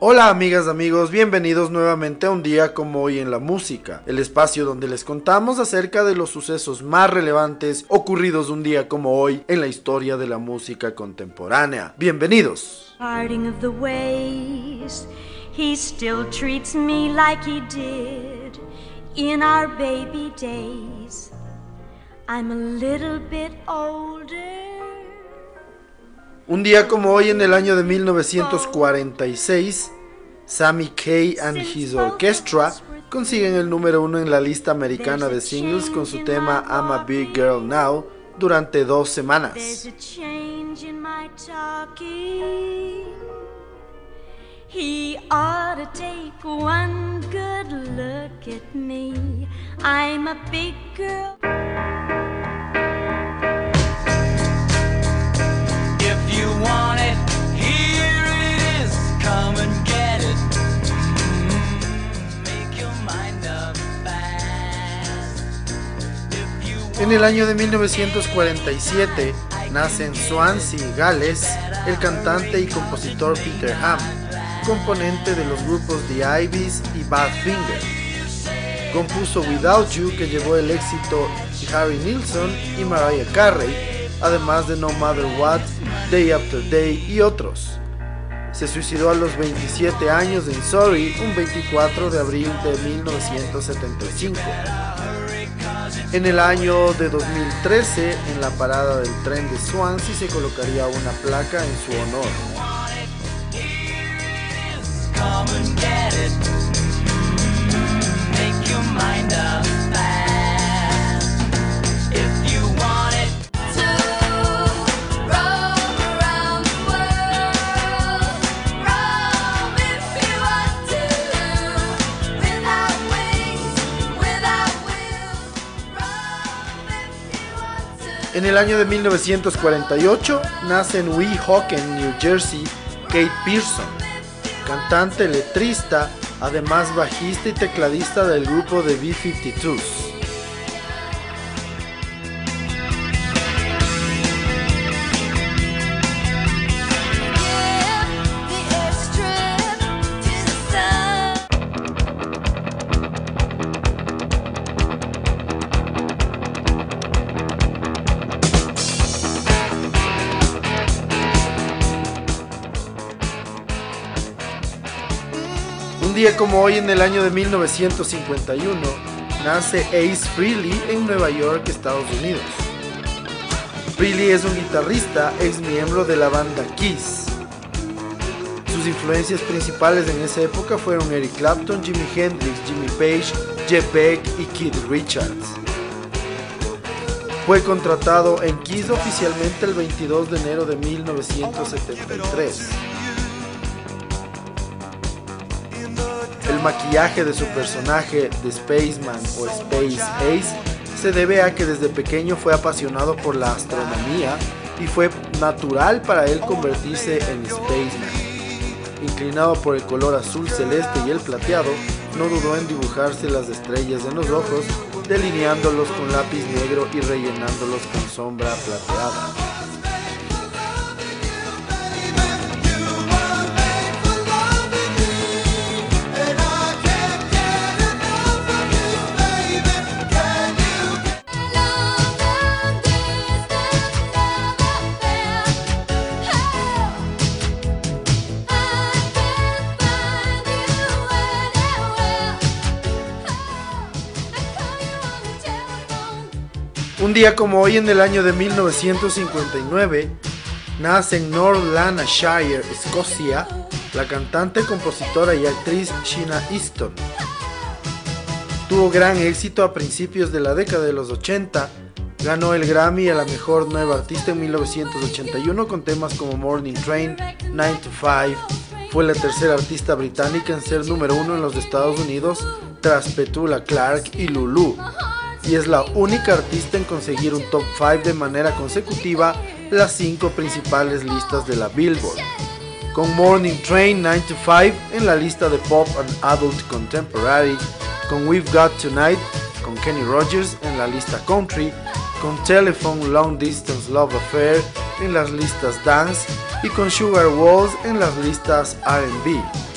Hola amigas, amigos, bienvenidos nuevamente a un día como hoy en la música, el espacio donde les contamos acerca de los sucesos más relevantes ocurridos un día como hoy en la historia de la música contemporánea. Bienvenidos. He still treats me like he did in our baby days. I'm a little bit older. Un día como hoy en el año de 1946, Sammy Kaye and His Orchestra consiguen el número uno en la lista americana de singles con su tema I'm a Big Girl Now durante dos semanas. He ought to take one good look at me. I'm a big girl. En el año de 1947 nace en Swansea, Gales, el cantante y compositor Peter Ham, componente de los grupos The Ivies y Badfinger. Compuso Without You que llevó el éxito de Harry Nilsson y Mariah Carey, además de No Matter What, Day After Day y otros. Se suicidó a los 27 años en Surrey un 24 de abril de 1975. En el año de 2013, en la parada del tren de Swansea se colocaría una placa en su honor. En el año de 1948 nace en Weehawken, New Jersey, Kate Pearson, cantante, letrista, además bajista y tecladista del grupo de B-52s. Día como hoy en el año de 1951, nace Ace Frehley en Nueva York, Estados Unidos. Frehley es un guitarrista, ex miembro de la banda Kiss. Sus influencias principales en esa época fueron Eric Clapton, Jimi Hendrix, Jimmy Page, Jeff Beck y Keith Richards. Fue contratado en Kiss oficialmente el 22 de enero de 1973. El maquillaje de su personaje de Spaceman o Space Ace se debe a que desde pequeño fue apasionado por la astronomía y fue natural para él convertirse en Spaceman. Inclinado por el color azul celeste y el plateado, no dudó en dibujarse las estrellas en los ojos, delineándolos con lápiz negro y rellenándolos con sombra plateada. Un día como hoy en el año de 1959, nace en North Lanarkshire, Escocia, la cantante, compositora y actriz Sheena Easton. Tuvo gran éxito a principios de la década de los 80, ganó el Grammy a la mejor nueva artista en 1981 con temas como Morning Train, 9 to 5. Fue la tercera artista británica en ser número uno en los Estados Unidos tras Petula Clark y Lulu y es la única artista en conseguir un top 5 de manera consecutiva las cinco principales listas de la Billboard. Con Morning Train 9 to 5 en la lista de Pop and Adult Contemporary, con We've Got Tonight con Kenny Rogers en la lista Country, con Telephone Long Distance Love Affair en las listas Dance y con Sugar Walls en las listas RB.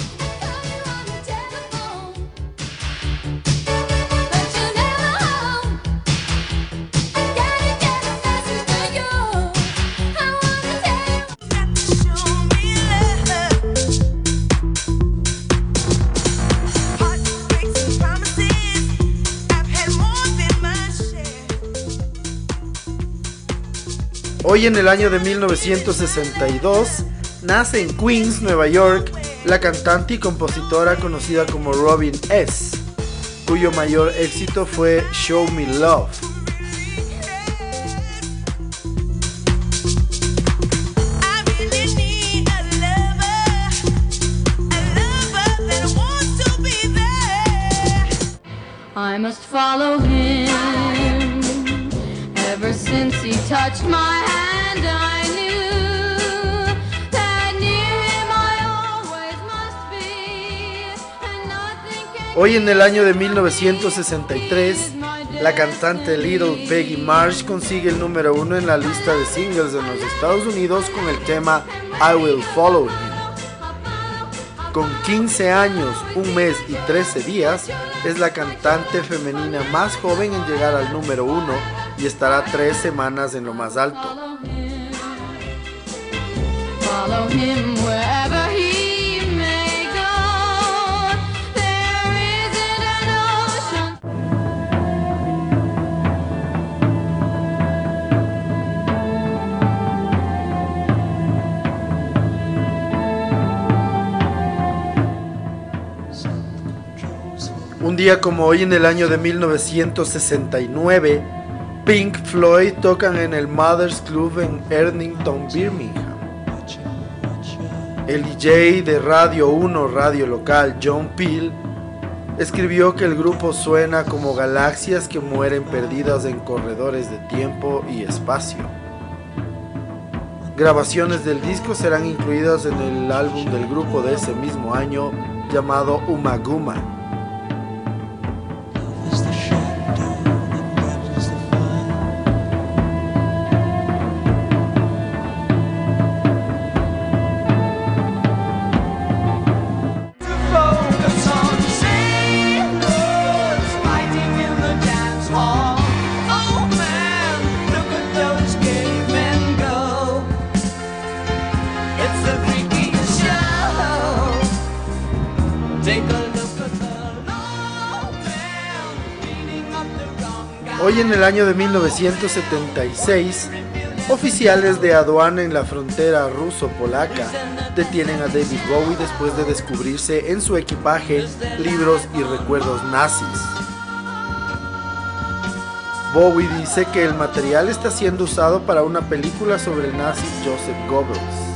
Hoy en el año de 1962 nace en Queens, Nueva York, la cantante y compositora conocida como Robin S., cuyo mayor éxito fue Show Me Love. I must follow him. Ever since he touched my Hoy en el año de 1963, la cantante Little Peggy Marsh consigue el número uno en la lista de singles en los Estados Unidos con el tema I Will Follow Him. Con 15 años, un mes y 13 días, es la cantante femenina más joven en llegar al número uno y estará tres semanas en lo más alto. Un día como hoy en el año de 1969, Pink Floyd tocan en el Mothers Club en Ernington, Birmingham. El DJ de Radio 1, radio local, John Peel, escribió que el grupo suena como galaxias que mueren perdidas en corredores de tiempo y espacio. Grabaciones del disco serán incluidas en el álbum del grupo de ese mismo año llamado Umaguma. Hoy en el año de 1976, oficiales de aduana en la frontera ruso-polaca detienen a David Bowie después de descubrirse en su equipaje libros y recuerdos nazis. Bowie dice que el material está siendo usado para una película sobre el nazi Joseph Goebbels.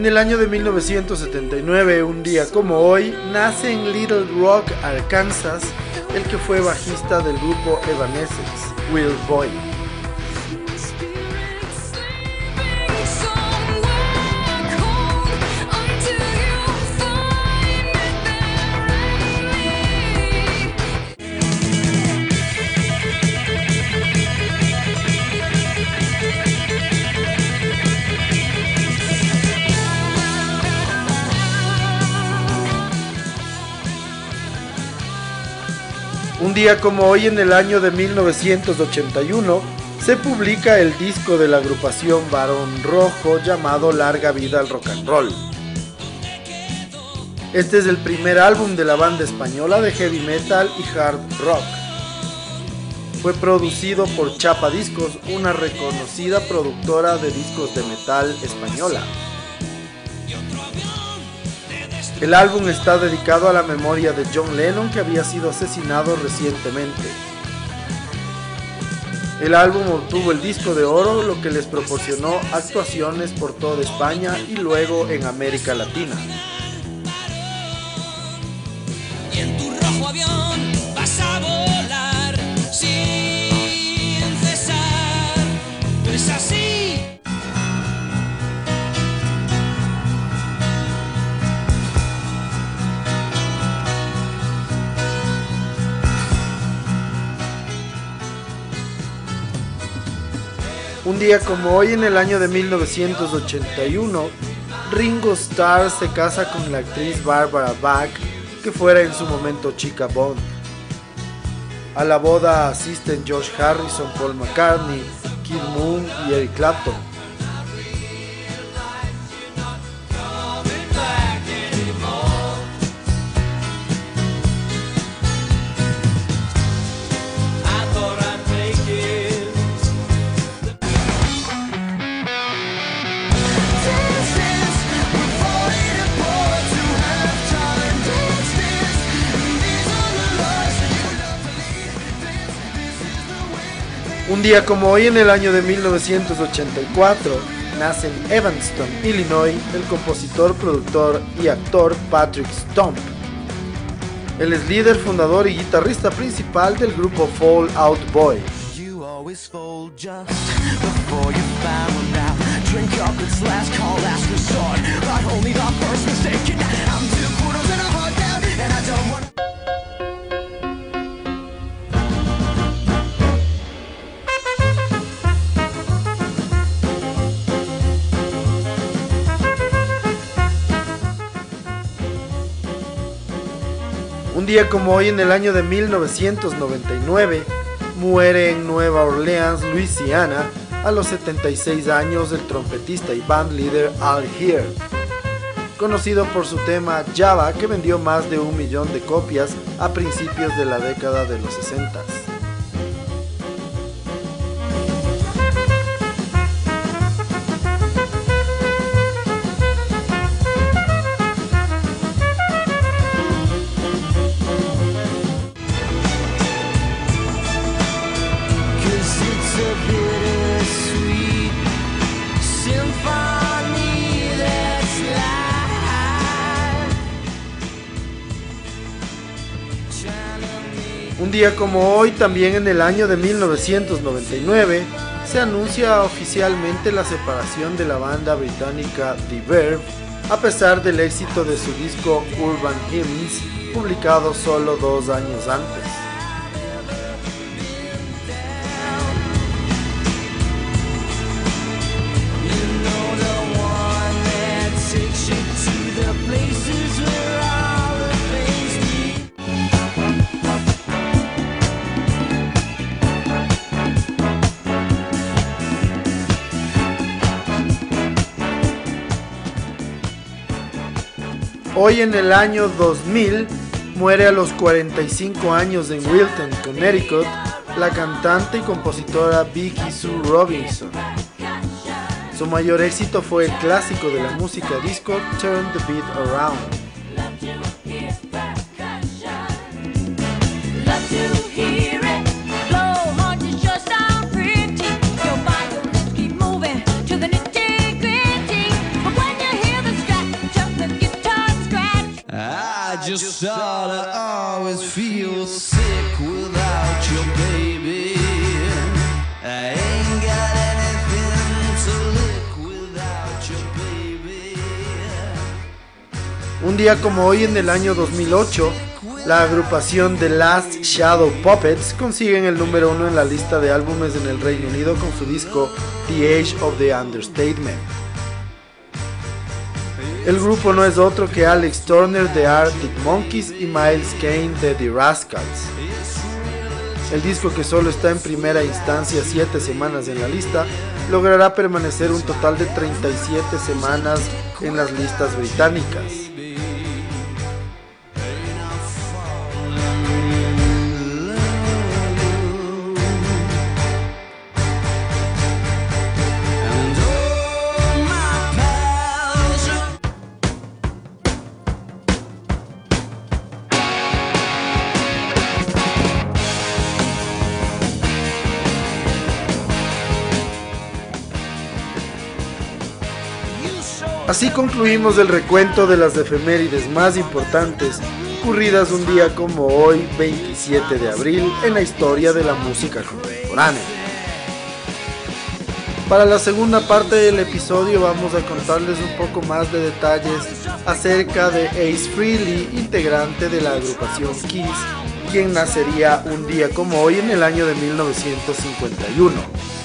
En el año de 1979, un día como hoy, nace en Little Rock, Arkansas, el que fue bajista del grupo Evanescence, Will Boyd. Un día como hoy en el año de 1981 se publica el disco de la agrupación Barón Rojo llamado Larga Vida al Rock and Roll. Este es el primer álbum de la banda española de heavy metal y hard rock. Fue producido por Chapa Discos, una reconocida productora de discos de metal española. El álbum está dedicado a la memoria de John Lennon que había sido asesinado recientemente. El álbum obtuvo el disco de oro, lo que les proporcionó actuaciones por toda España y luego en América Latina. Un día como hoy en el año de 1981, Ringo Starr se casa con la actriz Barbara Bach, que fuera en su momento chica Bond. A la boda asisten George Harrison, Paul McCartney, Kid Moon y Eric Clapton. Un día como hoy en el año de 1984, nace en Evanston, Illinois, el compositor, productor y actor Patrick Stump. Él es líder, fundador y guitarrista principal del grupo Fall Out Boy. Día como hoy en el año de 1999, muere en Nueva Orleans, Luisiana, a los 76 años el trompetista y band Al Here. Conocido por su tema Java que vendió más de un millón de copias a principios de la década de los 60. Un día como hoy, también en el año de 1999, se anuncia oficialmente la separación de la banda británica The Verve, a pesar del éxito de su disco Urban Hymns, publicado solo dos años antes. Hoy en el año 2000 muere a los 45 años en Wilton, Connecticut, la cantante y compositora Vicky Sue Robinson. Su mayor éxito fue el clásico de la música disco Turn the Beat Around. Día como hoy en el año 2008, la agrupación The Last Shadow Puppets consiguen el número uno en la lista de álbumes en el Reino Unido con su disco The Age of the Understatement. El grupo no es otro que Alex Turner de Arctic Monkeys y Miles Kane de The Rascals. El disco que solo está en primera instancia 7 semanas en la lista logrará permanecer un total de 37 semanas en las listas británicas. Así concluimos el recuento de las efemérides más importantes ocurridas un día como hoy, 27 de abril, en la historia de la música contemporánea. Para la segunda parte del episodio vamos a contarles un poco más de detalles acerca de Ace Frehley, integrante de la agrupación Kiss, quien nacería un día como hoy en el año de 1951.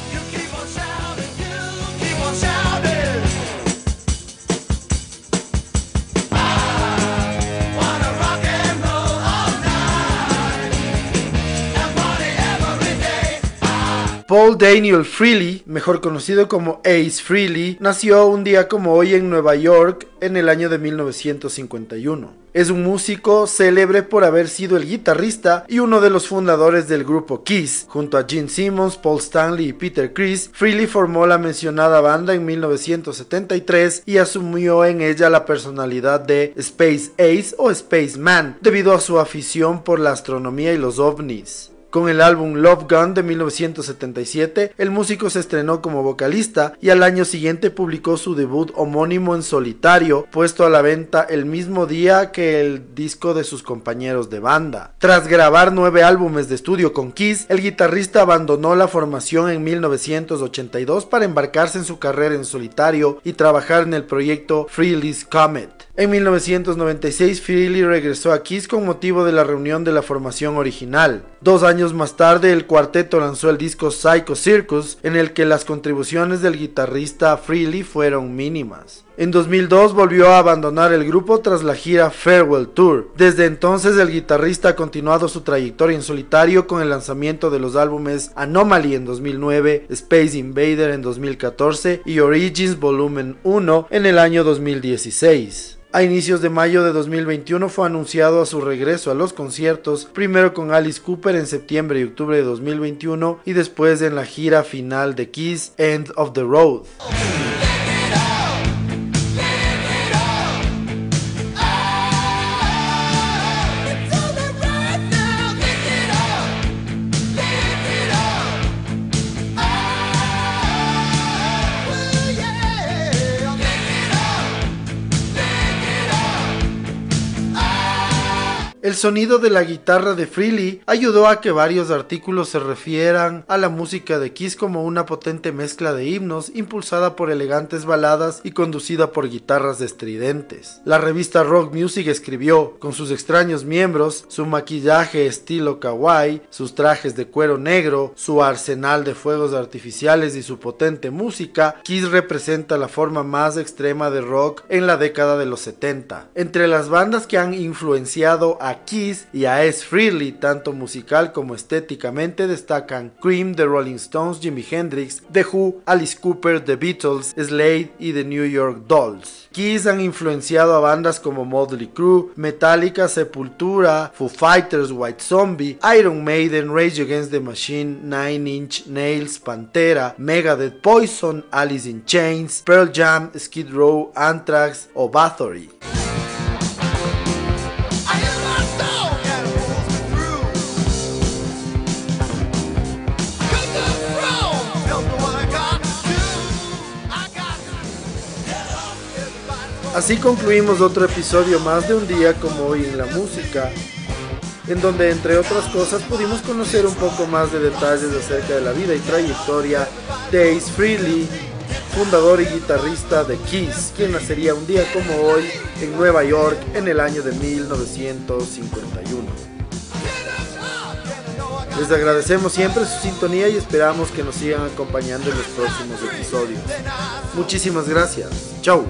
Paul Daniel Freely, mejor conocido como Ace Freely, nació un día como hoy en Nueva York en el año de 1951. Es un músico célebre por haber sido el guitarrista y uno de los fundadores del grupo Kiss. Junto a Gene Simmons, Paul Stanley y Peter Criss, Freely formó la mencionada banda en 1973 y asumió en ella la personalidad de Space Ace o Spaceman debido a su afición por la astronomía y los ovnis. Con el álbum Love Gun de 1977, el músico se estrenó como vocalista y al año siguiente publicó su debut homónimo en solitario, puesto a la venta el mismo día que el disco de sus compañeros de banda. Tras grabar nueve álbumes de estudio con Kiss, el guitarrista abandonó la formación en 1982 para embarcarse en su carrera en solitario y trabajar en el proyecto Freely's Comet. En 1996, Freely regresó a Kiss con motivo de la reunión de la formación original. Dos años más tarde, el cuarteto lanzó el disco Psycho Circus, en el que las contribuciones del guitarrista Freely fueron mínimas. En 2002 volvió a abandonar el grupo tras la gira Farewell Tour. Desde entonces el guitarrista ha continuado su trayectoria en solitario con el lanzamiento de los álbumes Anomaly en 2009, Space Invader en 2014 y Origins Volumen 1 en el año 2016. A inicios de mayo de 2021 fue anunciado a su regreso a los conciertos, primero con Alice Cooper en septiembre y octubre de 2021 y después en la gira final de Kiss End of the Road. El sonido de la guitarra de Freely ayudó a que varios artículos se refieran a la música de Kiss como una potente mezcla de himnos impulsada por elegantes baladas y conducida por guitarras estridentes. La revista Rock Music escribió, con sus extraños miembros, su maquillaje estilo kawaii, sus trajes de cuero negro, su arsenal de fuegos artificiales y su potente música, Kiss representa la forma más extrema de rock en la década de los 70. Entre las bandas que han influenciado a Kiss y a S. Freely, tanto musical como estéticamente, destacan Cream, The Rolling Stones, Jimi Hendrix, The Who, Alice Cooper, The Beatles, Slade y The New York Dolls. Kiss han influenciado a bandas como Motley Crue, Metallica, Sepultura, Foo Fighters, White Zombie, Iron Maiden, Rage Against the Machine, Nine Inch Nails, Pantera, Megadeth, Poison, Alice in Chains, Pearl Jam, Skid Row, Anthrax o Bathory. Así concluimos otro episodio más de un día como hoy en la música, en donde entre otras cosas pudimos conocer un poco más de detalles acerca de la vida y trayectoria de Ace Frehley, fundador y guitarrista de Kiss, quien nacería un día como hoy en Nueva York en el año de 1951. Les agradecemos siempre su sintonía y esperamos que nos sigan acompañando en los próximos episodios. Muchísimas gracias. Chau.